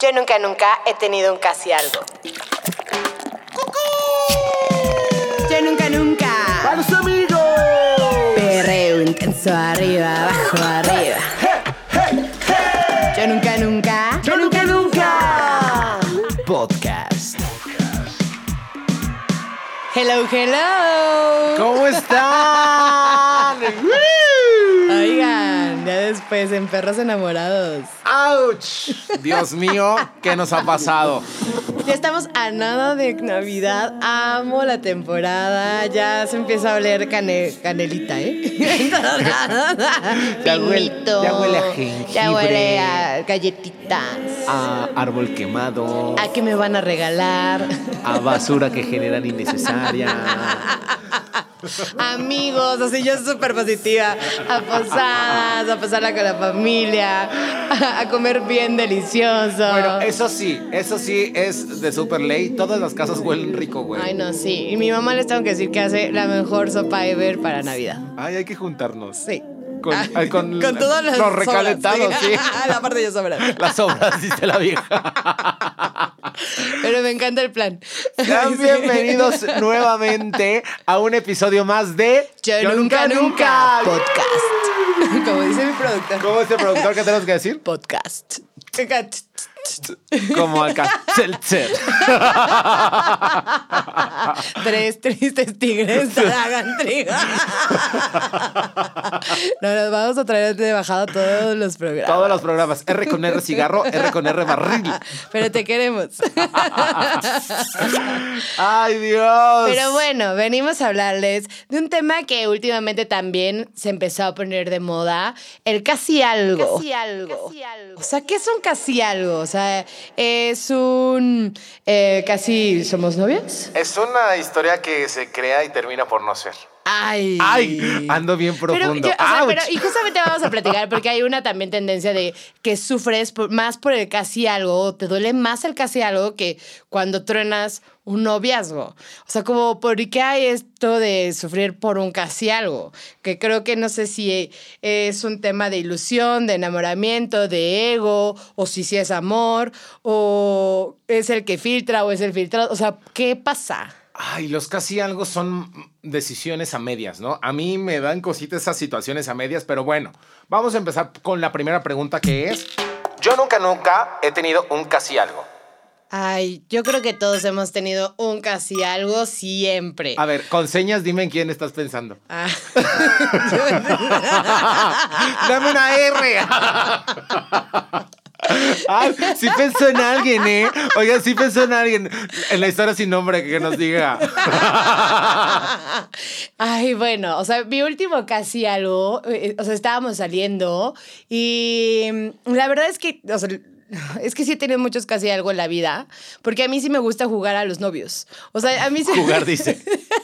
Yo nunca, nunca he tenido un casi algo. Yo nunca, nunca. ¡A los amigos! Perreo intenso arriba, abajo, arriba. Yo nunca, nunca. ¡Yo nunca, nunca! Podcast. Hello, hello. ¿Cómo están? Oigan, ya después en Perros Enamorados. ¡Auch! Dios mío, ¿qué nos ha pasado? Ya estamos a nada de Navidad. Amo la temporada. Ya se empieza a oler cane- canelita, ¿eh? Ya huele- ya huele a jengibre. Ya huele a galletitas. A árbol quemado, ¿A qué me van a regalar? a basura que generan innecesaria. Amigos, así yo súper positiva. A posadas, a pasarla con la familia, a comer bien delicioso. Bueno, eso sí, eso sí es de super ley. Todas las casas huelen rico, güey. Ay, no, sí. Y mi mamá les tengo que decir que hace la mejor sopa ever para Navidad. Ay, hay que juntarnos. Sí. Con, Ah, ay, con, con todos los, los recalentados, sí. la parte de sobra. Las obras, dice la vieja. Pero me encanta el plan. Sean Sí. bienvenidos nuevamente a un episodio más de Yo, nunca, nunca, podcast. Como dice mi productor. ¿Cómo es el productor que tenemos que decir? Podcast. Como acá. Seltzer. Tres tristes tigres tragan trigo. No, nos vamos a traer de bajada todos los programas. Todos los programas. R con R cigarro, R con R barril. Pero te queremos. Ay, Dios. Pero bueno, venimos a hablarles de un tema que últimamente también se empezó a poner de moda, el casi algo. Casi algo. O sea, ¿qué es un casi algo? O sea, es un eh, casi somos novios. Es una historia que se crea y termina por no ser. Ay. Ay, ando bien Pero, profundo. yo- o sea, pero- y justamente vamos a platicar porque hay una también tendencia de que sufres por- más por el casi algo, o te duele más el casi algo que cuando truenas un noviazgo. O sea, como, ¿por qué hay esto de sufrir por un casi algo? Que creo que no sé si es un tema de ilusión, de enamoramiento, de ego, o si sí es amor, o es el que filtra o es el filtrado. O sea, ¿qué pasa? Ay, los casi algo son decisiones a medias, ¿no? A mí me dan cositas esas situaciones a medias, pero bueno, vamos a empezar con la primera pregunta que es, yo nunca, nunca he tenido un casi algo. Ay, yo creo que todos hemos tenido un casi algo siempre. A ver, con señas dime en quién estás pensando. Ah. Dame una R. Ay, sí pensó en alguien, ¿eh? Oigan, sí pensó en alguien. En la historia sin nombre que nos diga. Ay, bueno, o sea, mi último casi algo, eh, o sea, estábamos saliendo y la verdad es que, o sea, es que sí he tenido muchos casi algo en la vida, porque a mí sí me gusta jugar a los novios. O sea, a mí sí... Jugar, dice.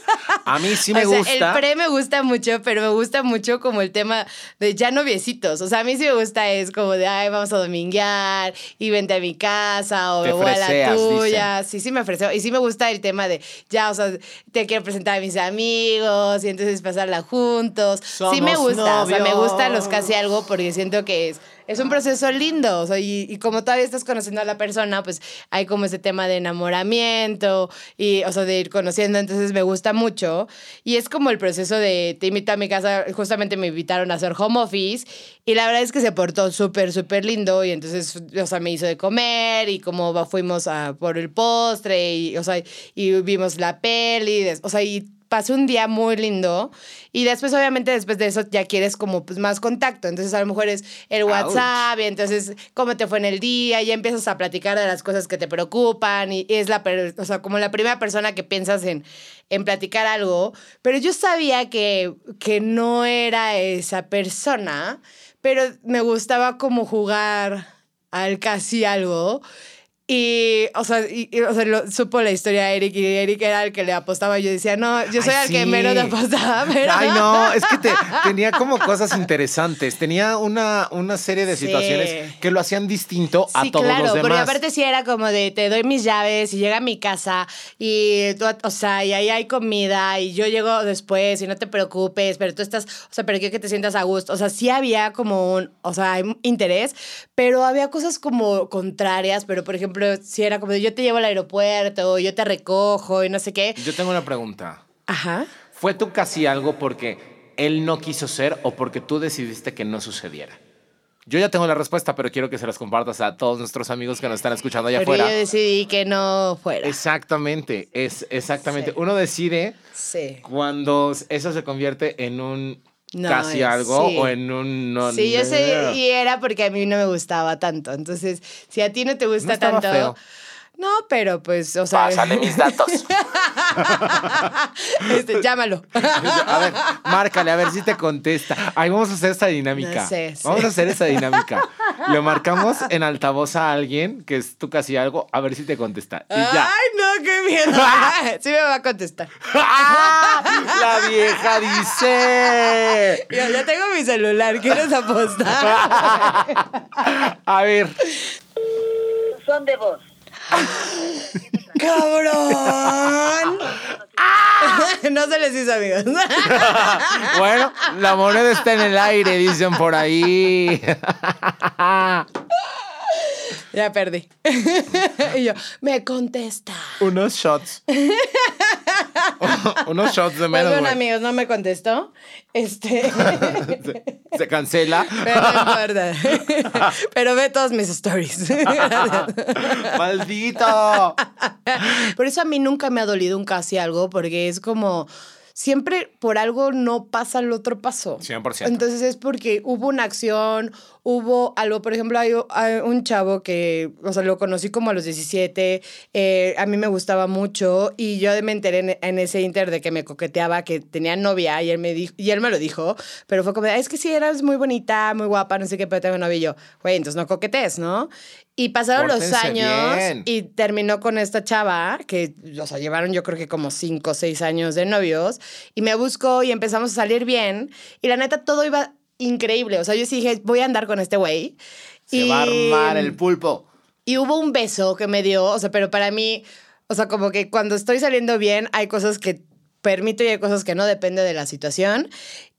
A mí sí me o sea, gusta. el pre me gusta mucho, pero me gusta mucho como el tema de ya noviecitos. O sea, a mí sí me gusta es como de, ay, vamos a dominguear y vente a mi casa o me voy a la tuya. Sí, sí me ofreció. Y sí me gusta el tema de, ya, o sea, te quiero presentar a mis amigos y entonces pasarla juntos. sí me gusta, o sea, me gustan los casi algo porque siento que es... Es un proceso lindo, o sea, y, y como todavía estás conociendo a la persona, pues hay como ese tema de enamoramiento y, o sea, de ir conociendo, entonces me gusta mucho. Y es como el proceso de te invito a mi casa, justamente me invitaron a hacer home office y la verdad es que se portó súper, súper lindo y entonces, o sea, me hizo de comer y como fuimos a por el postre y, o sea, y vimos la peli, o sea, y pasé un día muy lindo y después obviamente después de eso ya quieres como pues más contacto, entonces a lo mejor es el Ouch. WhatsApp y entonces cómo te fue en el día, y ya empiezas a platicar de las cosas que te preocupan y es la, o sea, como la primera persona que piensas en, en platicar algo, pero yo sabía que, que no era esa persona, pero me gustaba como jugar al casi algo. Y, o sea, y, y, o sea, lo- supo la historia de Eric y Eric era el que le apostaba. Yo decía, no, yo soy Ay, el que sí. menos le apostaba, pero. Ay, no, es que te- tenía como cosas interesantes. Tenía una, una serie de Sí. situaciones que lo hacían distinto a Sí, todos claro, los porque demás. aparte sí era como de te doy mis llaves y llega a mi casa y tú, o sea, y ahí hay comida y yo llego después y no te preocupes, pero tú estás, o sea, pero quiero que te sientas a gusto. O sea, sí había como un, o sea, interés, pero había cosas como contrarias, pero por ejemplo, sí era como yo te llevo al aeropuerto, yo te recojo y no sé qué. Yo tengo una pregunta. Ajá. ¿Fue tú casi algo porque él no quiso ser o porque tú decidiste que no sucediera? Yo ya tengo la respuesta, pero quiero que se las compartas a todos nuestros amigos que nos están escuchando allá Porque afuera. yo decidí que no fuera. Exactamente, es exactamente. Sí. Uno decide Sí. cuando eso se convierte en un No, casi algo sí. o en un no. Sí, yo sé, y era porque a mí no me gustaba tanto. Entonces, si a ti no te gusta No tanto. feo. No, pero pues, o sea. Pásale mis datos. este, llámalo. A ver, márcale, a ver si te contesta. Ay, vamos a hacer esta dinámica. No sé, sí. Vamos a hacer esa dinámica. Le marcamos en altavoz a alguien que es tú casi algo, a ver si te contesta. Y ya. Ay, no, qué miedo. sí me va a contestar. La vieja dice. Yo ya tengo mi celular, ¿quieres apostar? A ver. Son de voz. ¡Cabrón! no se les hizo, amigos. Bueno, la moneda está en el aire, dicen por ahí. ya perdí. y yo, me contesta. Unos shots. Unos shots de menos. bueno, güey. amigos, no me contestó. Este. Se, se cancela. Pero no importa. Pero ve todos mis stories. Maldito. Por eso a mí nunca me ha dolido un casi algo, porque es como. Siempre por algo no pasa el otro paso. 100%. Entonces es porque hubo una acción, hubo algo. Por ejemplo, hay, hay un chavo que, o sea, lo conocí como a los 17. eh, a mí me gustaba mucho y yo me enteré en, en ese inter de que me coqueteaba, que tenía novia y él me, dijo, y él me lo dijo. Pero fue como, de, es que sí, eras muy bonita, muy guapa, no sé qué, pero tengo novio. Y yo, güey, entonces no coquetes, ¿no? Y pasaron los Pórtense años bien. y terminó con esta chava que, o sea, llevaron yo creo que como cinco o seis años de novios y me buscó y empezamos a salir bien y la neta todo iba increíble. O sea, yo sí dije, voy a andar con este güey. Se y, va a armar el pulpo. y hubo un beso que me dio, o sea, pero para mí, o sea, como que cuando estoy saliendo bien hay cosas que permito y hay cosas que no depende de la situación.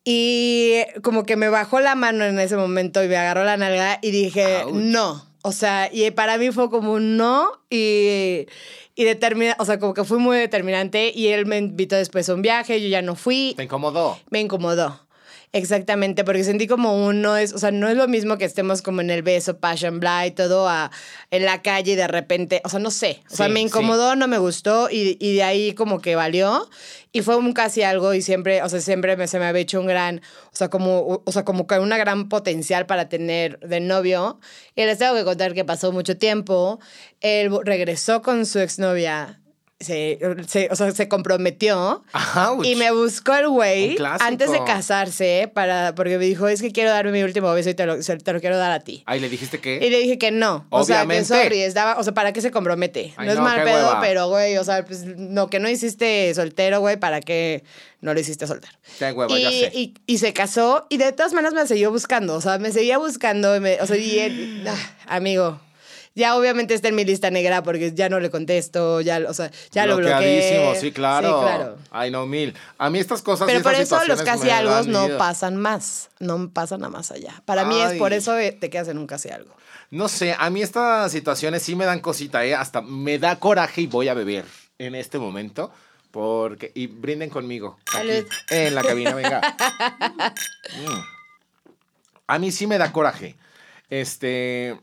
Y como que me bajó la mano en ese momento y me agarró la nalga y dije, Ouch. no. O sea, y para mí fue como un no y, y determina, o sea, como que fui muy determinante y él me invitó después a un viaje, yo ya no fui, Te incomodó. me incomodó. Exactamente, porque sentí como un no es, o sea, no es lo mismo que estemos como en el beso, passion blah y todo a, en la calle y de repente, o sea, no sé, o sea, Sí, me incomodó, no me gustó y, y de ahí como que valió y fue un casi algo y siempre, o sea, siempre me, se me había hecho un gran, o sea, como, o sea, como que una gran potencial para tener de novio y les tengo que contar que pasó mucho tiempo, él regresó con su exnovia. Se, se- o sea, se comprometió Ouch. y me buscó el güey antes de casarse para, porque me dijo, es que quiero darme mi último beso y te lo, se- te lo quiero dar a ti. Ay, le dijiste Y que. le dije que no. O Obviamente. sea, que sorry, estaba, o sea, ¿para qué se compromete? Ay, no es no, mal pedo, hueva. pero güey, o sea, pues no, que no hiciste soltero, güey, ¿para qué no lo hiciste soltero? Qué hueva, y, ya sé. Y, y se casó y de todas maneras me siguió buscando, o sea, me seguía buscando, y me- o sea, y él, ah, amigo. Ya obviamente está en mi lista negra porque ya no le contesto, ya, o sea, ya lo bloqueé. Bloqueadísimo, sí, claro. Sí, claro. Ay, no, mil. A mí estas cosas. y Pero por estas eso los casi algo no miedo. pasan más, no pasan a más allá. Para mí es por Ay. eso te quedas en un casi algo. No sé, a mí estas situaciones sí me dan cosita, ¿eh? Hasta me da coraje y voy a beber en este momento. Porque. Y brinden conmigo. aquí, en la cabina, venga. Mm. A mí sí me da coraje. Este.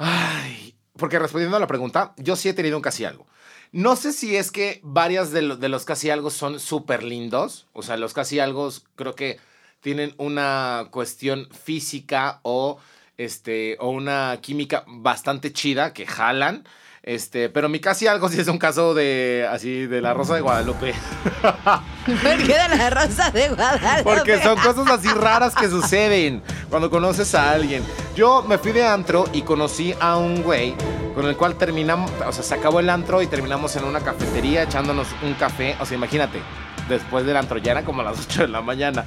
Ay. Porque respondiendo a la pregunta, yo sí he tenido un casi algo. No sé si es que varias de, lo- de los casi algo son súper lindos. O sea, los casi algo creo que tienen una cuestión física o, este, o una química bastante chida que jalan. Este, pero mi casi algo sí es un caso de así de la Rosa de Guadalupe. ¿Por qué de la rosa de Guadalupe? Porque son cosas así raras que suceden cuando conoces a alguien. Yo me fui de antro y conocí a un güey con el cual terminamos, o sea, se acabó el antro y terminamos en una cafetería echándonos un café. O sea, imagínate, después del antro ya era como a las 8 de la mañana.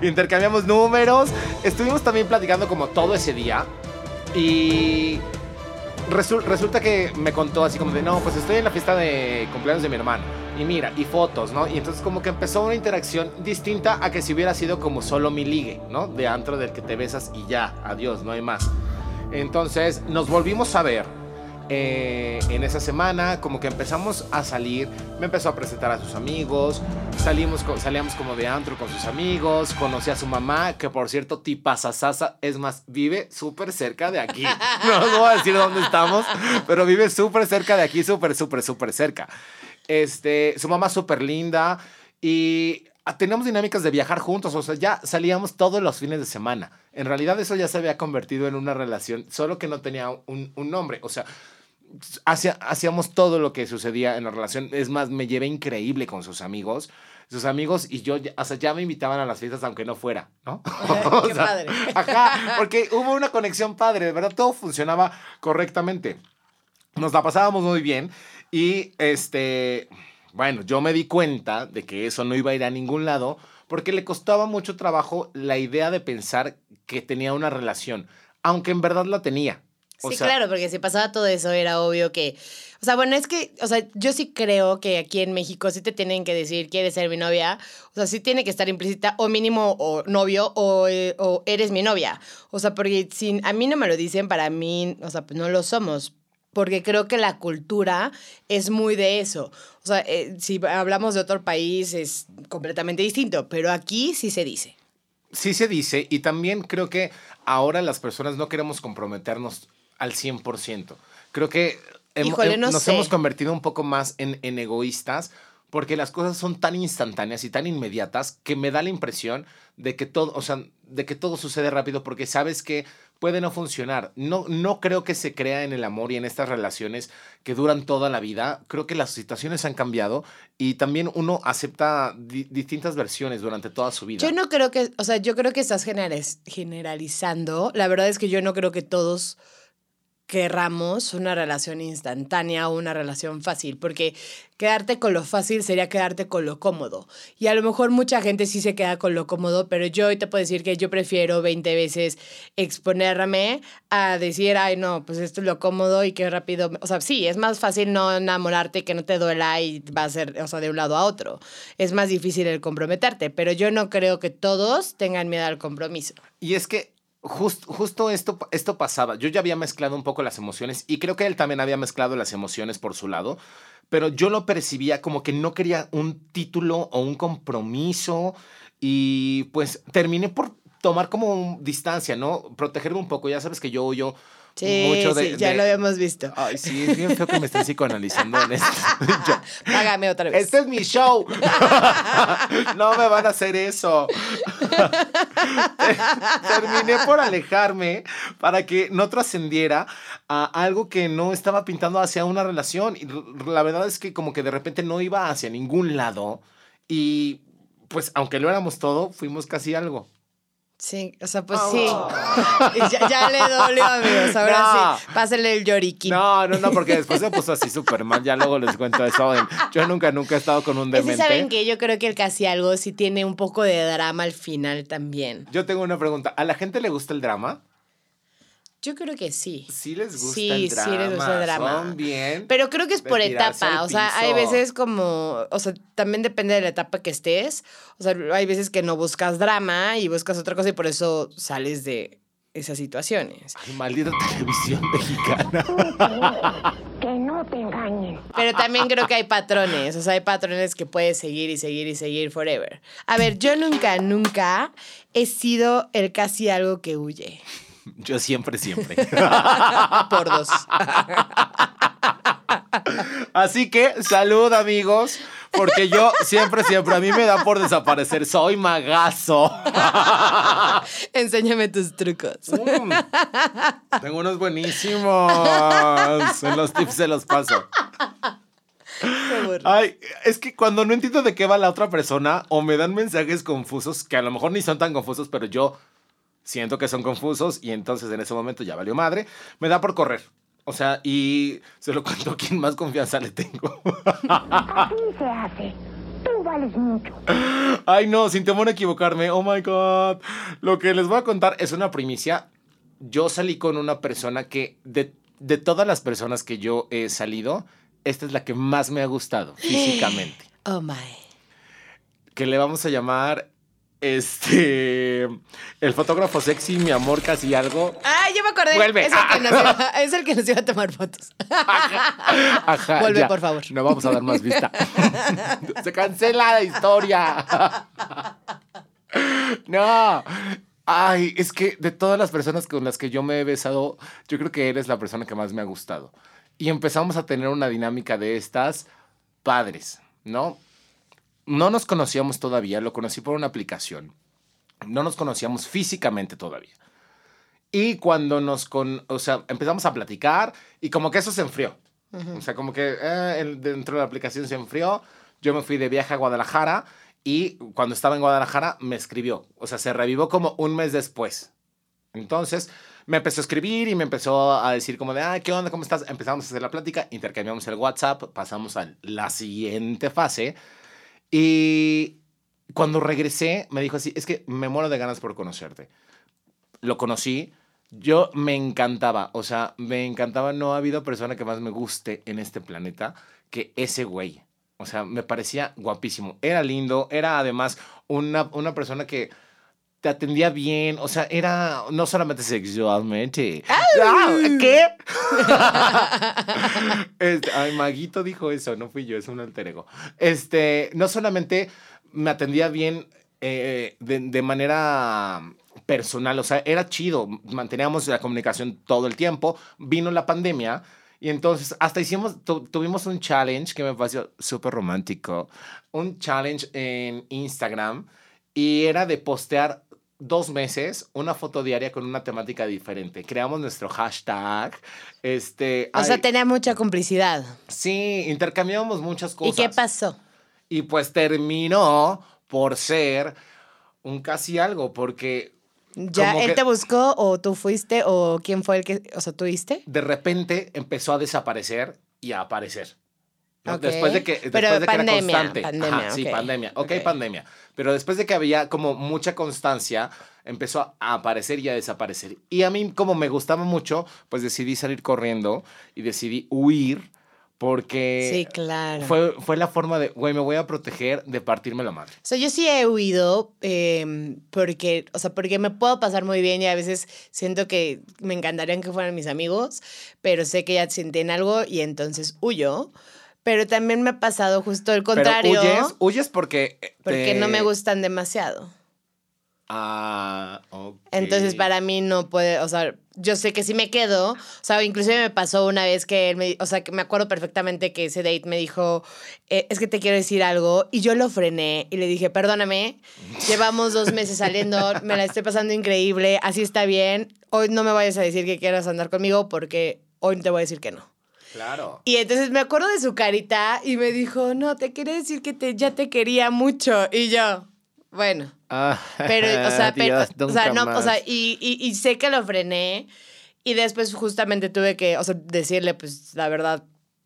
Intercambiamos números, estuvimos también platicando como todo ese día y resu- resulta que me contó así como de, no, pues estoy en la fiesta de cumpleaños de mi hermano. Y mira, y fotos, ¿no? Y entonces como que empezó una interacción distinta a que si hubiera sido como solo mi ligue, ¿no? De antro del que te besas y ya, adiós, no hay más. Entonces nos volvimos a ver eh, en esa semana, como que empezamos a salir, me empezó a presentar a sus amigos, salimos, co- salíamos como de antro con sus amigos, conocí a su mamá, que por cierto, tipasasasa, es más, vive súper cerca de aquí. No os voy a decir dónde estamos, pero vive súper cerca de aquí, súper, súper, súper cerca. Este, su mamá súper linda y ah, teníamos dinámicas de viajar juntos, o sea, ya salíamos todos los fines de semana. En realidad eso ya se había convertido en una relación, solo que no tenía un, un nombre, o sea, hacía- hacíamos todo lo que sucedía en la relación. Es más, me llevé increíble con sus amigos. Sus amigos y yo, o sea, ya me invitaban a las fiestas aunque no fuera, ¿no? O Qué sea, padre. Ajá, porque hubo una conexión padre, de verdad, todo funcionaba correctamente. Nos la pasábamos muy bien y este, bueno, yo me di cuenta de que eso no iba a ir a ningún lado porque le costaba mucho trabajo la idea de pensar que tenía una relación, aunque en verdad la tenía. O sí, sea, claro, porque si pasaba todo eso era obvio que, o sea, bueno, es que, o sea, yo sí creo que aquí en México sí te tienen que decir, ¿quieres ser mi novia? O sea, sí tiene que estar implícita o mínimo o novio o, eh, o eres mi novia. O sea, porque si a mí no me lo dicen, para mí, o sea, pues no lo somos. Porque creo que la cultura es muy de eso. O sea, eh, si hablamos de otro país es completamente distinto, pero aquí sí se dice. Sí se dice, y también creo que ahora las personas no queremos comprometernos al 100%. Creo que Híjole, no nos sé. hemos convertido un poco más en, en egoístas porque las cosas son tan instantáneas y tan inmediatas que me da la impresión de que todo, o sea, de que todo sucede rápido porque sabes que puede no funcionar. No, no creo que se crea en el amor y en estas relaciones que duran toda la vida. Creo que las situaciones han cambiado y también uno acepta di- distintas versiones durante toda su vida. Yo no creo que, o sea, yo creo que estás generaliz- generalizando. La verdad es que yo no creo que todos querramos una relación instantánea o una relación fácil, porque quedarte con lo fácil sería quedarte con lo cómodo. Y a lo mejor mucha gente sí se queda con lo cómodo, pero yo hoy te puedo decir que yo prefiero 20 veces exponerme a decir, ay, no, pues esto es lo cómodo y qué rápido. me-". O sea, sí, es más fácil no enamorarte que no te duela y va a ser, o sea, de un lado a otro. Es más difícil el comprometerte, pero yo no creo que todos tengan miedo al compromiso. Y es que jus- justo esto, esto pasaba. Yo ya había mezclado un poco las emociones y creo que él también había mezclado las emociones por su lado, pero yo lo percibía como que no quería un título o un compromiso y pues terminé por tomar como distancia, ¿no? Protegerme un poco. Ya sabes que yo huyo Sí, mucho de... sí, ya de- lo habíamos visto. Ay, sí, es bien feo que me estén psicoanalizando en esto. Págame otra vez. este es mi show. no me van a hacer eso. Terminé por alejarme para que no trascendiera a algo que no estaba pintando hacia una relación. Y la verdad es que como que de repente no iba hacia ningún lado. Y pues aunque lo éramos todo, fuimos casi algo. Sí, o sea, pues sí. ya, ya le dolió, amigos. Ahora No. sí, pásale el lloriquín. No, no, no, porque después se puso así súper mal. Ya luego les cuento eso. Yo nunca, nunca he estado con un demente. saben que yo creo que el casi algo sí tiene un poco de drama al final también. Yo tengo una pregunta. ¿A la gente le gusta el drama? Yo creo que sí. Sí les gusta Sí, el sí drama. les gusta el drama. Son bien. Pero creo que es por etapa. O sea, hay veces como. O sea, también depende de la etapa que estés. O sea, hay veces que no buscas drama y buscas otra cosa y por eso sales de esas situaciones. Ay, maldita televisión mexicana. Que no te engañen. Pero también creo que hay patrones. O sea, hay patrones que puedes seguir y seguir y seguir forever. A ver, yo nunca, nunca he sido el casi algo que huye. Yo siempre, siempre. Por dos. Así que, salud, amigos. Porque yo siempre, siempre, a mí me da por desaparecer. Soy magazo. Enséñame tus trucos. Mm. Tengo unos buenísimos. En los tips se los paso. Ay, es que cuando no entiendo de qué va la otra persona o me dan mensajes confusos, que a lo mejor ni son tan confusos, pero yo siento que son confusos y entonces en ese momento ya valió madre, me da por correr. O sea, y se lo cuento a quien más confianza le tengo. Así se hace. Tú vales mucho. Ay, no, sin temor a equivocarme. Oh my God. Lo que les voy a contar es una primicia. Yo salí con una persona que, de, de todas las personas que yo he salido, esta es la que más me ha gustado físicamente. Oh my. Que le vamos a llamar. Este. El fotógrafo sexy, mi amor, casi algo. Ah, yo me acordé. Vuelve. Es el, que nos iba, es el que nos iba a tomar fotos. Ajá, Vuelve, ya. por favor. No vamos a dar más vista. Se cancela la historia. No. Ay, es que de todas las personas con las que yo me he besado, yo creo que eres la persona que más me ha gustado. Y empezamos a tener una dinámica de estas padres, ¿no? No nos conocíamos todavía, lo conocí por una aplicación. No nos conocíamos físicamente todavía. Y cuando nos con, o sea, empezamos a platicar y como que eso se enfrió. O sea, como que eh, dentro de la aplicación se enfrió. Yo me fui de viaje a Guadalajara y cuando estaba en Guadalajara me escribió. O sea, se revivó como un mes después. Entonces me empezó a escribir y me empezó a decir como de, ah, ¿qué onda? ¿Cómo estás? Empezamos a hacer la plática, intercambiamos el WhatsApp, pasamos a la siguiente fase. Y cuando regresé, me dijo así, es que me muero de ganas por conocerte. Lo conocí, yo me encantaba, o sea, me encantaba, no ha habido persona que más me guste en este planeta que ese güey. O sea, me parecía guapísimo. Era lindo, era además una, una persona que te atendía bien, o sea, era no solamente sexualmente. ¿Qué? Este, ay, Maguito dijo eso, no fui yo, es un alter ego. Este, no solamente me atendía bien eh, de, de manera personal, o sea, era chido, manteníamos la comunicación todo el tiempo, vino la pandemia y entonces hasta hicimos, tu- tuvimos un challenge que me pareció súper romántico, un challenge en Instagram y era de postear dos meses una foto diaria con una temática diferente. Creamos nuestro hashtag. Este, O sea, tenía mucha complicidad. sí, intercambiábamos muchas cosas. ¿Y qué pasó? Y pues terminó por ser un casi algo, porque ¿Ya él que- te buscó o tú fuiste o quién fue el que, o sea, tú fuiste? de repente empezó a desaparecer y a aparecer. ¿No? Ok. Después de que, Pero después de que era pandemia, constante. pandemia, Ajá, sí, ok. pandemia. ok, Ok. pandemia. Pero después de que había como mucha constancia, empezó a- a aparecer y a desaparecer. Y a mí, como me gustaba mucho, pues decidí salir corriendo y decidí huir porque Sí, claro. fue, fue la forma de, güey, me voy a proteger de partirme la madre. O sea, yo sí he huido eh, porque, o sea, porque me puedo pasar muy bien y a veces siento que me encantarían que fueran mis amigos, pero sé que ya sienten algo y entonces huyo. Pero también me ha pasado justo el contrario, Pero huyes, huyes porque... eh, porque no me gustan demasiado. Ah, ok. Entonces para mí no puede, o sea, yo sé que si me quedo, o sea, inclusive me pasó una vez que él me, o sea, que me acuerdo perfectamente que ese date me dijo, eh, es que te quiero decir algo, y yo lo frené y le dije, perdóname, llevamos dos meses saliendo, me la estoy pasando increíble, así está bien, hoy no me vayas a decir que quieras andar conmigo porque hoy te voy a decir que no. Claro. Y entonces me acuerdo de su carita y me dijo, no, te quería decir que te, ya te quería mucho, y yo, bueno. Ah, Pero, o sea, pero, o sea, no, o sea, y, y, y sé que lo frené y después justamente tuve que, o sea, decirle, pues, la verdad,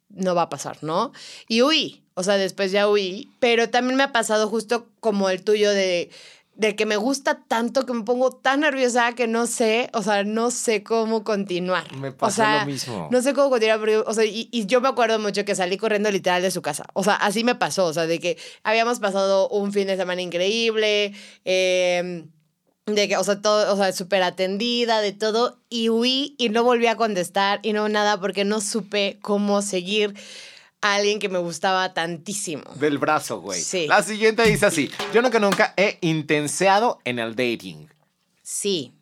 no va a pasar, ¿no? Y huí, o sea, después ya huí, pero también me ha pasado justo como el tuyo de, de que me gusta tanto que me pongo tan nerviosa que no sé, o sea, no sé cómo continuar. Me o pasó sea, lo mismo. No sé cómo continuar, pero, o sea, y, y yo me acuerdo mucho que salí corriendo literal de su casa. O sea, así me pasó, o sea, de que habíamos pasado un fin de semana increíble, eh, de que, o sea, todo, o sea, súper atendida, de todo, y huí y no volví a contestar y no nada porque no supe cómo seguir a alguien que me gustaba tantísimo. Del brazo, güey. Sí. La siguiente dice así. Yo nunca, nunca he intenseado en el dating. Sí.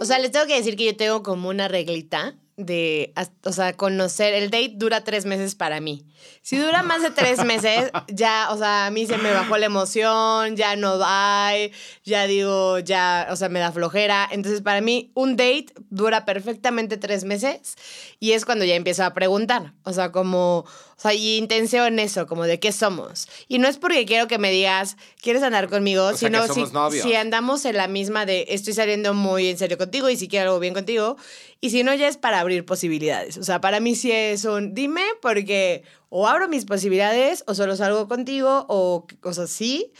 O sea, les tengo que decir que yo tengo como una reglita de, o sea, conocer, el date dura tres meses para mí. Si dura más de tres meses, ya, o sea, a mí se me bajó la emoción, ya no hay, ya digo, ya, o sea, me da flojera. Entonces, para mí, un date dura perfectamente tres meses y es cuando ya empiezo a preguntar, o sea, como, o sea, y intención eso, como de qué somos. Y no es porque quiero que me digas, ¿quieres andar conmigo? O sea, sino que somos si, novios. si andamos en la misma de estoy saliendo muy en serio contigo y si quiero algo bien contigo. Y si no, ya es para abrir posibilidades. O sea, para mí sí es un dime porque o abro mis posibilidades o solo salgo contigo o cosas así.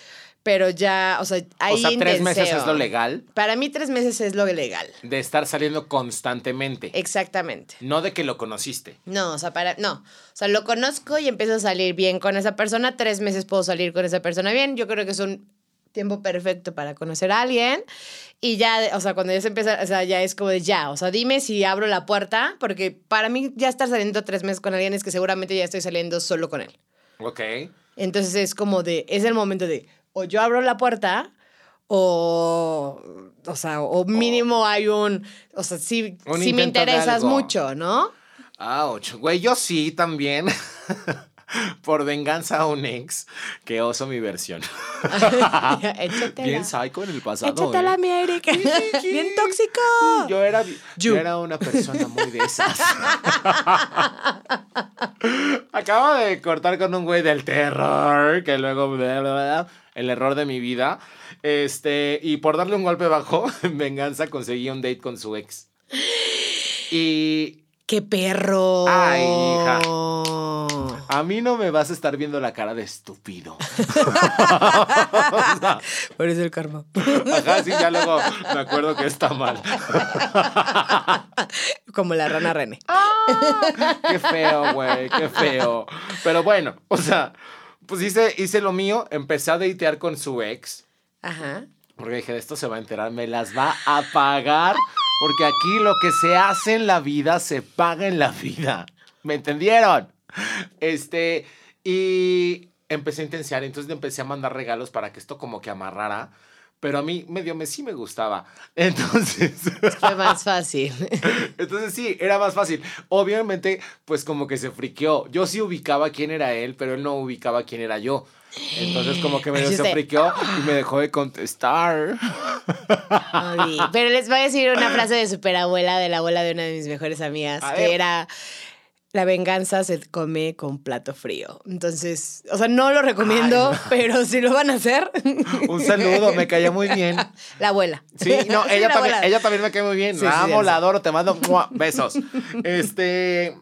Pero ya, o sea, hay o sea, tres meses intenseo. es lo legal Para mí tres meses es lo legal. de estar saliendo constantemente. Exactamente. No de que lo conociste. No, o sea, para, no. O sea, lo conozco y empiezo a salir bien con esa persona. Tres meses puedo salir con esa persona bien. Yo creo que es un tiempo perfecto para conocer a alguien. Y ya, o sea, cuando ya se empieza, o sea, ya es como de ya. O sea, dime si abro la puerta, porque para mí ya estar saliendo tres meses con alguien es que seguramente ya estoy saliendo solo con él. Ok. Entonces es como de, es el momento de, o yo abro la puerta, o, o sea, o mínimo hay un, o sea, sí, Un sí me interesas mucho, ¿no? Ouch. Güey, yo sí también. Por venganza a un ex, que oso mi versión. Bien psycho en el pasado. Échatela, ¿eh? mi Eric. Bien tóxico. Yo era, yo era una persona muy de esas. Acabo de cortar con un güey del terror, que luego bla, bla, bla, el error de mi vida. Este, y por darle un golpe bajo, en venganza conseguí un date con su ex. Y ¡Qué perro! Ay, hija. a mí no me vas a estar viendo la cara de estúpido. Por eso el karma. Ajá, sí, ya luego me acuerdo que está mal. Como la rana René. Qué feo, güey, qué feo. Pero bueno, o sea, pues hice, hice lo mío, empecé a datear con su ex. Ajá. Porque dije, de esto se va a enterar, me las va a pagar. Porque aquí lo que se hace en la vida se paga en la vida. ¿Me entendieron? Este, y empecé a intensiar, entonces le empecé a mandar regalos para que esto como que amarrara. Pero a mí medio me sí me gustaba. Entonces, Fue más fácil. entonces sí, era más fácil. Obviamente, pues como que se friqueó. Yo sí ubicaba quién era él, pero él no ubicaba quién era yo. Entonces como que medio se friqueó y me dejó de contestar. Pero les voy a decir una frase de superabuela, de la abuela de una de mis mejores amigas, A que ver. era, la venganza se come con plato frío. Entonces, o sea, no lo recomiendo, Ay, no. pero si lo van a hacer, Un saludo, me caía muy bien. la abuela. Sí, no, Sí, ella la también, ella también me cae muy bien. Sí, la amo, la adoro, te mando ¡mua! besos. Este.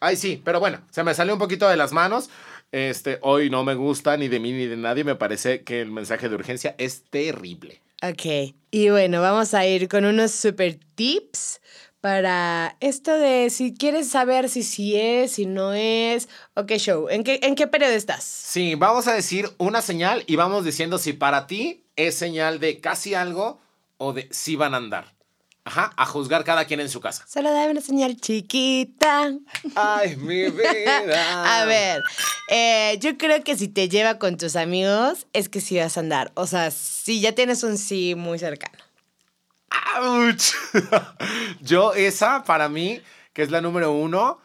Ay, sí, pero bueno, se me salió un poquito de las manos. Este, hoy no me gusta ni de mí ni de nadie. Me parece que el mensaje de urgencia es terrible. Ok, y bueno, vamos a ir con unos super tips para esto de si quieres saber si sí es, si no es, o qué show, ¿en qué, en qué periodo estás? Sí, vamos a decir una señal y vamos diciendo si para ti es señal de casi algo o de si van a andar. Ajá, a juzgar cada quien en su casa. Solo dame una señal chiquita. Ay, mi vida. A ver, eh, yo creo que si te lleva con tus amigos, es que sí vas a andar. O sea, si ya tienes un sí muy cercano. ¡Auch! Yo, esa para mí, que es la número uno,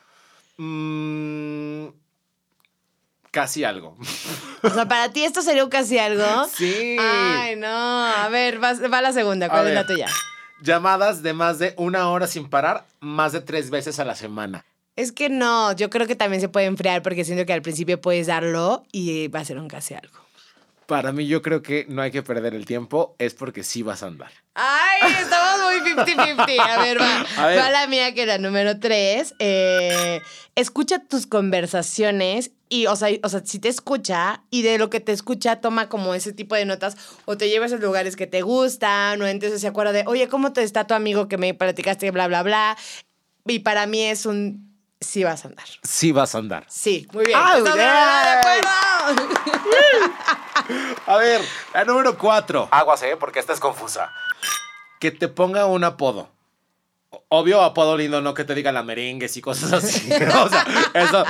mm, casi algo. O sea, para ti esto sería un casi algo. Sí. Ay, no. A ver, vas- va, la segunda. ¿Cuál A es la tuya? Llamadas de más de una hora sin parar, más de tres veces a la semana. Es que no, yo creo que también se puede enfriar porque siento que al principio puedes darlo y va a ser un casi algo. Para mí, yo creo que no hay que perder el tiempo, es porque sí vas a andar. Ay, estamos muy 50-50. A ver, va, A ver. va la mía que era número 3. escucha tus conversaciones y, o sea, o sea, si te escucha y de lo que te escucha toma como ese tipo de notas o te lleva a lugares que te gustan o entonces se acuerda de, oye, ¿cómo te está tu amigo que me platicaste, bla, bla, bla? Y para mí es un, sí vas a andar. Sí vas a andar. Sí, muy bien. ¡Ah, Estamos bien! de acuerdo. A ver, la número cuatro. Aguas, ¿eh? Porque esta es confusa. Que te ponga un apodo. Obvio, apodo lindo, no que te diga la merengues y cosas así. o sea, eso,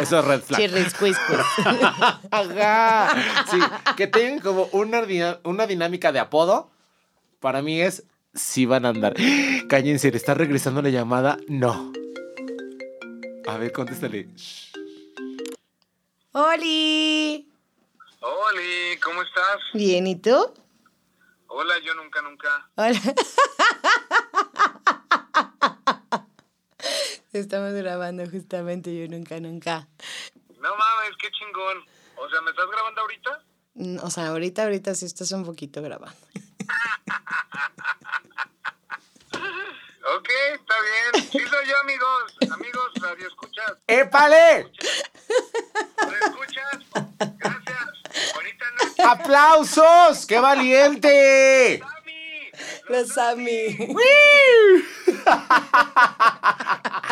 eso es red flag. Chirriscuiscus. Ajá. Sí, que tengan como una dinámica de apodo, para mí es si van a andar. Cállense, ¿le está regresando la llamada? No. A ver, contéstale. ¡Oli! Oli, ¿cómo estás? Bien, ¿y tú? Hola, yo nunca, nunca. Hola. Estamos grabando justamente yo nunca, nunca. No mames, qué chingón. O sea, ¿me estás grabando ahorita? Mm, O sea, ahorita, ahorita sí estás un poquito grabando. Ok, está bien. Sí soy yo, amigos. Amigos, radio escuchas. ¡Épale! ¿Me escuchas? Gracias. Bonita noche, ¡Aplausos! ¡Qué valiente! Sammy. Los Ami.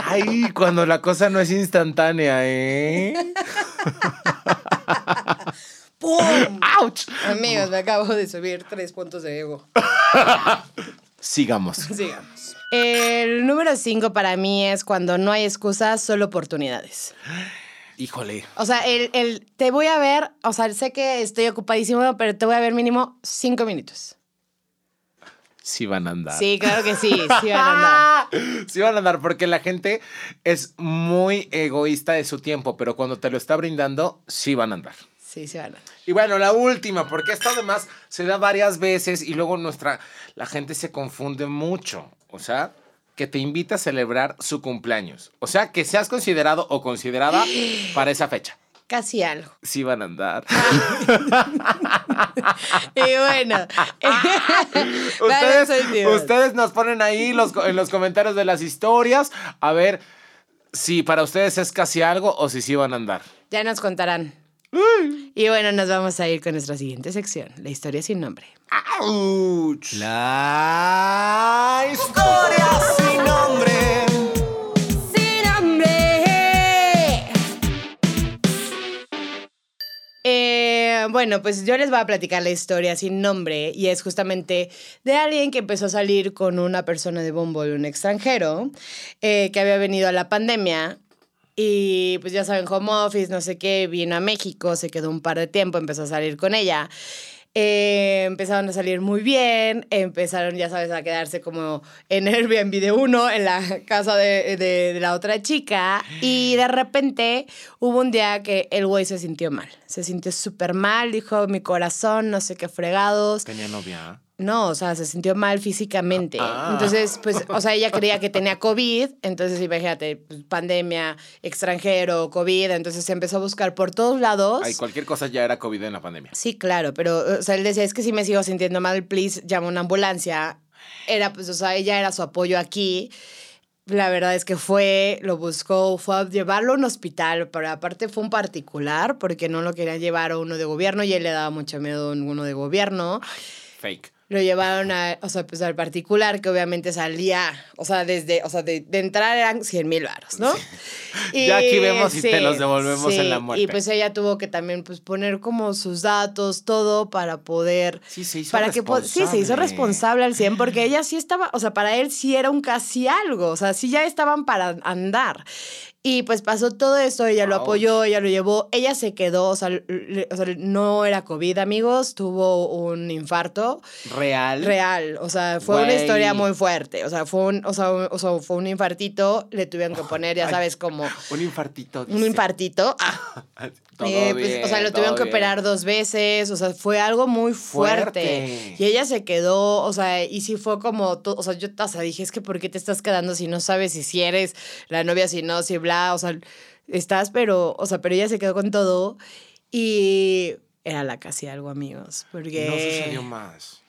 Ay, cuando la cosa no es instantánea, ¿eh? ¡Pum! ¡Auch! Amigos, me acabo de subir tres puntos de ego. Sigamos. Sigamos. El número cinco para mí es cuando no hay excusas, solo oportunidades. Híjole. O sea, el, el te voy a ver, o sea, sé que estoy ocupadísimo, pero te voy a ver mínimo cinco minutos. Sí van a andar. Sí, claro que sí, sí van a andar. Sí van a andar porque la gente es muy egoísta de su tiempo, pero cuando te lo está brindando, sí van a andar. Sí, sí van a andar. Y bueno, la última, porque esto además se da varias veces y luego nuestra la gente se confunde mucho. O sea, que te invita a celebrar su cumpleaños. O sea, que seas considerado o considerada para esa fecha. Casi algo. Sí van a andar. Y bueno. ustedes, ustedes nos ponen ahí los, en los comentarios de las historias a ver si para ustedes es casi algo o si sí van a andar. Ya nos contarán. Y bueno, nos vamos a ir con nuestra siguiente sección, la historia sin nombre. ¡Auch! La historia sin nombre. ¡Sin nombre! Eh, bueno, pues yo les voy a platicar la historia sin nombre y es justamente de alguien que empezó a salir con una persona de Bumble, un extranjero, eh, que había venido a la pandemia y pues ya saben, home office, no sé qué, vino a México, se quedó un par de tiempo, empezó a salir con ella. Eh, empezaron a salir muy bien, empezaron, ya sabes, a quedarse como en Airbnb de uno, en la casa de, de- de la otra chica, y de repente hubo un día que el güey se sintió mal, se sintió súper mal, dijo mi corazón, no sé qué fregados, Tenía novia. No, o sea, se sintió mal físicamente. Ah. Entonces, pues, o sea, ella creía que tenía COVID, entonces imagínate, pues, pandemia, extranjero, COVID, entonces se empezó a buscar por todos lados. Ay, cualquier cosa ya era COVID en la pandemia. Sí, claro, pero, o sea, él decía, es que si me sigo sintiendo mal, please, llama una ambulancia. Era, pues, o sea, ella era su apoyo aquí. La verdad es que fue, lo buscó, fue a llevarlo a un hospital, pero aparte fue un particular, porque no lo querían llevar a uno de gobierno y él le daba mucho miedo a uno de gobierno. Fake. Lo llevaron a, o sea, pues al particular, que obviamente salía, o sea, desde, o sea, de, de entrar eran 100 mil varos, ¿no? Ya aquí vemos y te los devolvemos en la muerte. Y pues ella tuvo que también, pues, poner como sus datos, todo, para poder... Sí, se hizo para que po- Sí, se hizo responsable al 100, porque ella sí estaba, o sea, para él sí era un casi algo, o sea, sí ya estaban para andar. Y pues pasó todo eso, ella lo apoyó, ella lo llevó, ella se quedó, o sea, o sea, no era COVID, amigos, tuvo un infarto. Real. Real, o sea, fue una historia muy fuerte, o sea, fue un, o sea, un- o sea, fue un infartito, le tuvieron que poner, ya sabes, como Un infartito. un dice. infartito. Todo Eh, pues, o sea, lo tuvieron que bien. operar dos veces, o sea, fue algo muy fuerte. Fuerte. Y ella se quedó, o sea, y sí fue como, o sea, yo o sea, dije, es que ¿por qué te estás quedando si no sabes si, si eres la novia, si no, si bla, o sea, estás, pero, o sea, pero ella se quedó con todo y era la casi algo, amigos, porque... No sucedió más.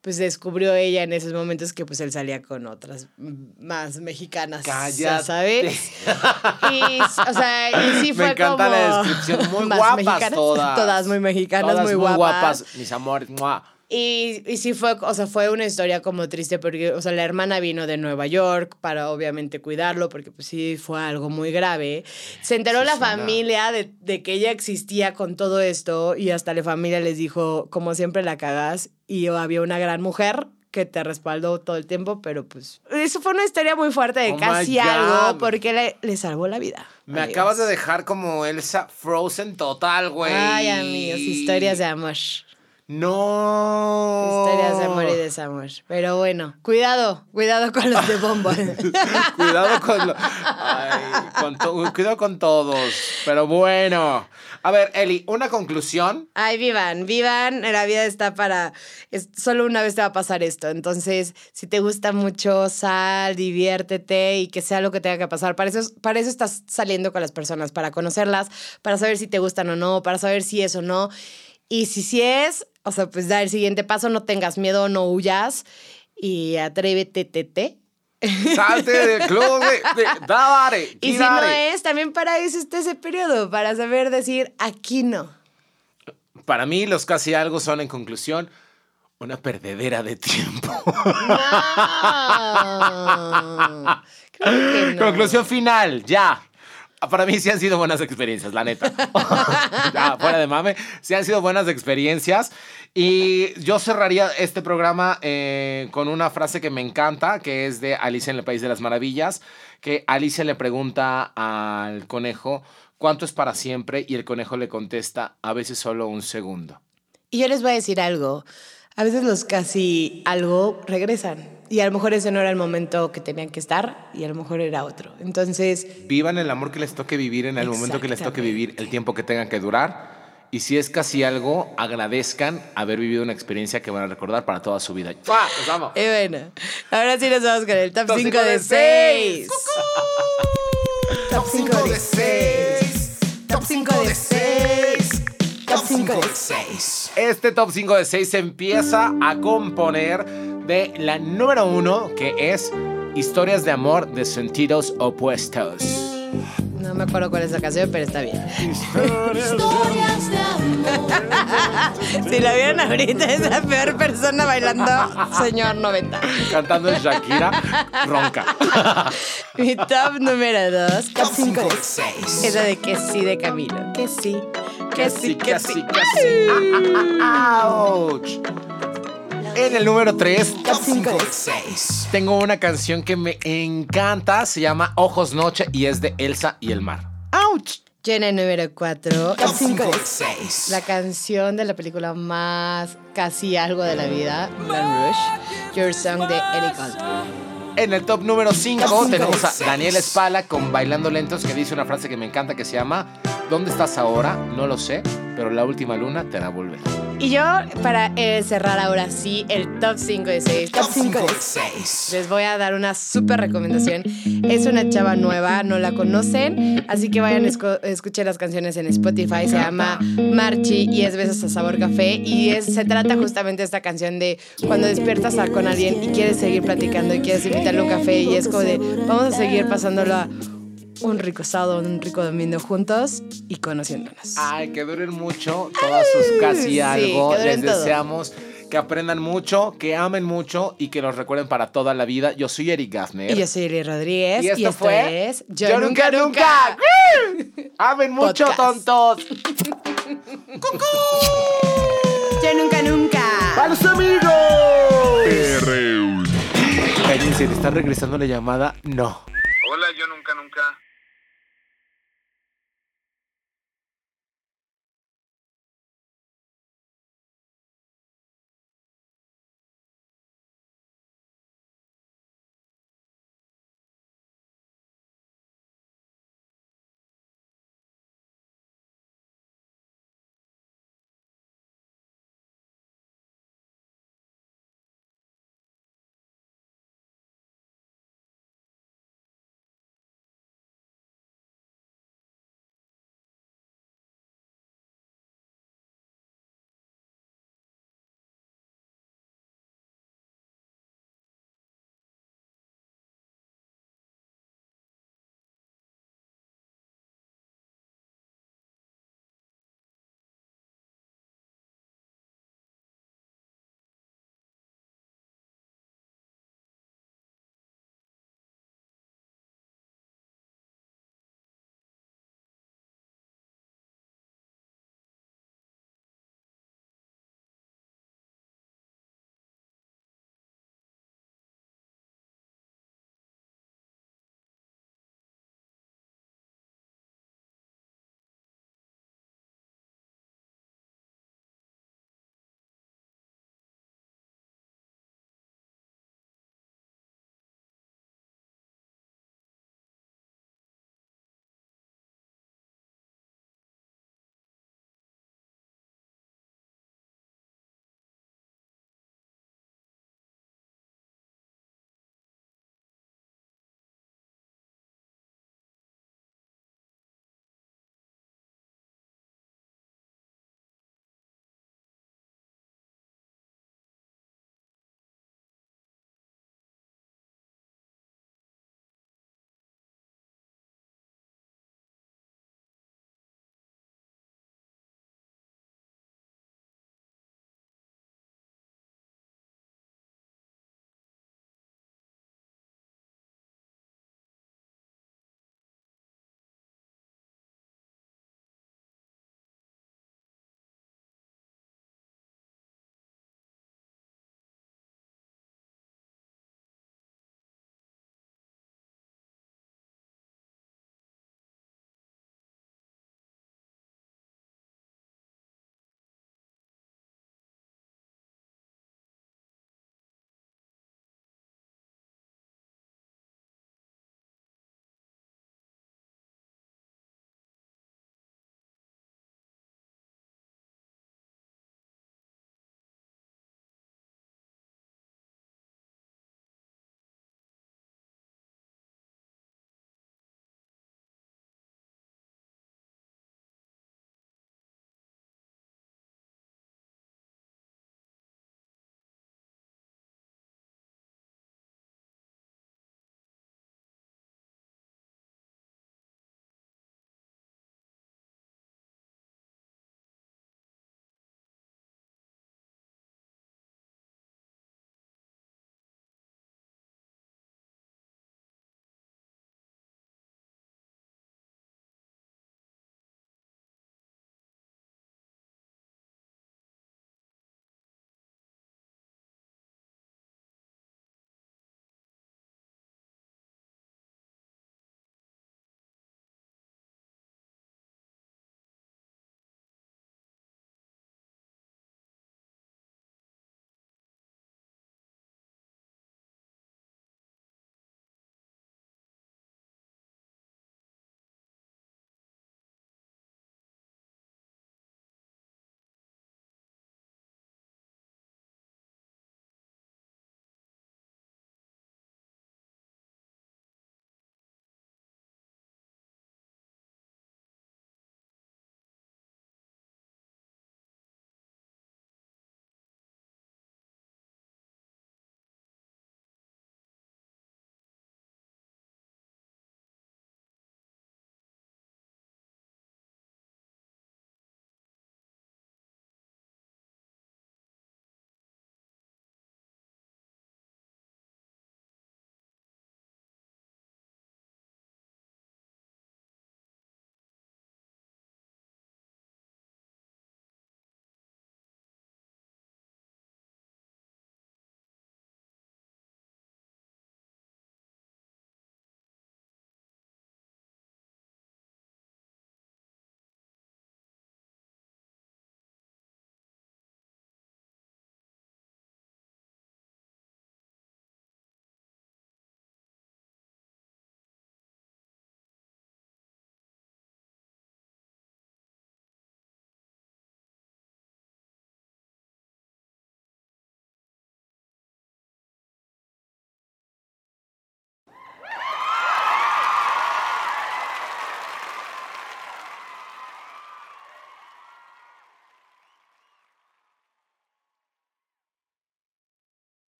pues descubrió ella en esos momentos que pues él salía con otras más mexicanas, Cállate. ¿sabes? Y, o sea, y sí Me fue encanta como... la descripción. Muy guapas todas. Todas muy mexicanas, Todas muy, guapas. Mis amores. ¡mua! Y, y sí fue, o sea, fue una historia como triste porque, o sea, la hermana vino de Nueva York para obviamente cuidarlo porque pues sí fue algo muy grave. Se enteró Sí, la familia de, de que ella existía con todo esto y hasta la familia les dijo, como siempre la cagas y había una gran mujer que te respaldó todo el tiempo, pero pues eso fue una historia muy fuerte de Oh casi algo porque le, le salvó la vida. Me amigos. acabas de dejar como Elsa Frozen total, güey. Ay, amigos, historias de amor. No. Historias de amor y desamor. Pero bueno, cuidado, cuidado con los de bombo. cuidado con, lo- Ay, con to- cuidado con todos. Pero bueno. A ver, Eli, una conclusión. Ay, vivan, vivan, la vida está para, es- solo una vez te va a pasar esto, entonces si te gusta mucho, sal, diviértete y que sea lo que tenga que pasar, para eso, es- para eso estás saliendo con las personas, para conocerlas, para saber si te gustan o no, para saber si es o no, y si sí es, o sea, pues da el siguiente paso, no tengas miedo, no huyas y atrévete, tete. Salte del club de, dale, Y si no es, también para eso está ese periodo, para saber decir, aquí no. Para mí, los casi algo son, en conclusión, una perdedera de tiempo. No. Creo que no. Conclusión final, ya. Para mí sí han sido buenas experiencias, la neta. fuera de mame, sí han sido buenas experiencias. Y yo cerraría este programa eh, con una frase que me encanta, que es de Alicia en el País de las Maravillas, que Alicia le pregunta al conejo, ¿cuánto es para siempre? Y el conejo le contesta, a veces solo un segundo. Y yo les voy a decir algo. A veces los casi algo regresan. Y a lo mejor ese no era el momento que tenían que estar y a lo mejor era otro. Entonces, Vivan el amor que les toque vivir en el momento que les toque vivir, el tiempo que tengan que durar. Y si es casi algo, agradezcan haber vivido una experiencia que van a recordar para toda su vida. ¡Mua! ¡Los amo! y bueno, ahora sí nos vamos con el top Top 5 cinco de de 6. seis. Top 5 de 6. Top 5 de 6. Top 5 de 6. Este top 5 de 6 se empieza a componer de la número 1, que es Historias de amor de sentidos opuestos. No me acuerdo cuál es la canción, pero está bien. Si la vieron ahorita, es la peor persona bailando señor 90. Cantando en Shakira, ronca. Mi top número 2, top 5 de 6. Es la de que sí de Camilo. Que sí. Que sí, que sí. casi. ¡Auch! En el número 3, Top 5 de 6. tengo una canción que me encanta. Se llama Ojos Noche y es de Elsa y el mar. ¡Auch! Yo en el número 4, top 5 de 6. La canción de la película más casi algo de la vida, Moulin Rouge, Your Song de Eric Clapton. En el top número 5 Top cinco tenemos a. Daniel Espala con Bailando Lentos que dice una frase que me encanta que se llama ¿Dónde estás ahora? No lo sé, pero la última luna te hará volver. Y yo, para eh, cerrar ahora sí el top 5 de 6, top 5 de 6, les voy a dar una súper recomendación. Es una chava nueva, no la conocen, así que vayan escuchen las canciones en Spotify. Se llama Marchi y es Besos a Sabor Café. Y es, se trata justamente de esta canción de cuando despiertas con alguien y quieres seguir platicando y quieres invitarle a un café y es como de vamos a seguir pasándolo a un rico sábado, un rico domingo juntos y conociéndonos. Ay, que duren mucho todas sus casi sí, algo. Les todo. deseamos que aprendan mucho, que amen mucho y que los recuerden para toda la vida. Yo soy Eric Gaffner. Y yo soy Eli Rodríguez. Y Y esto fue es Yo, Nunca Nunca. Amen mucho, Podcast. tontos. Yo Nunca Nunca. ¡A los amigos! Cállense, ¿le están regresando la llamada? No. Hola, yo nunca, nunca.